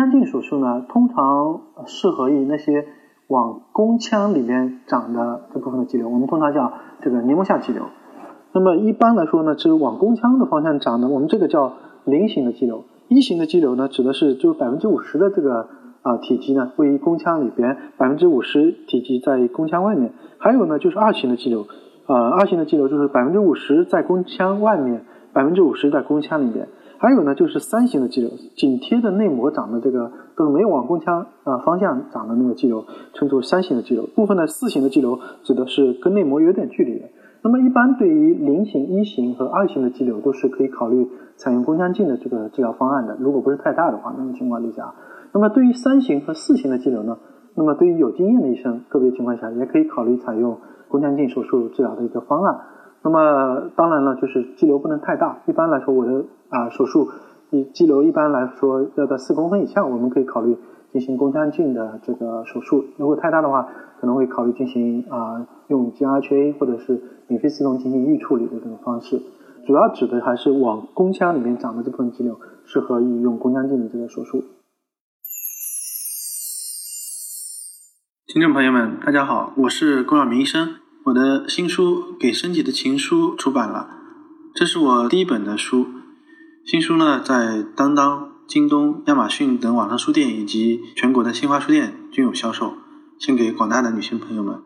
腔镜手术呢，通常适合于那些往宫腔里面长的这部分的肌瘤，我们通常叫这个黏膜下肌瘤。那么一般来说呢，是往宫腔的方向长的，我们这个叫菱形的肌瘤。一型的肌瘤呢，指的是就百分之五十的这个啊体积呢位于宫腔里边，百分之五十体积在宫腔外面。还有呢，就是二型的肌瘤，呃，二型的肌瘤就是百分之五十在宫腔外面，百分之五十在宫腔里边。还有呢，就是三型的肌瘤，紧贴的内膜长的这个都是没有往宫腔啊方向长的那个肌瘤，称作三型的肌瘤。部分的四型的肌瘤指的是跟内膜有点距离的。那么一般对于零型、一型和二型的肌瘤都是可以考虑采用宫腔镜的这个治疗方案的。如果不是太大的话，那种情况底下，那么对于三型和四型的肌瘤呢，那么对于有经验的医生，个别情况下也可以考虑采用宫腔镜手术治疗的一个方案。那么当然了，就是肌瘤不能太大。一般来说，我的啊手术，肌肌瘤一般来说要在四公分以下，我们可以考虑进行宫腔镜的这个手术。如果太大的话，可能会考虑进行啊用 GRHA 或者是免费刺痛进行预处理的这种方式。主要指的还是往宫腔里面长的这部分肌瘤，适合于用宫腔镜的这个手术。听众朋友们，大家好，我是龚晓明医生。我的新书《给身体的情书》出版了，这是我第一本的书。新书呢，在当当、京东、亚马逊等网上书店以及全国的新华书店均有销售，献给广大的女性朋友们。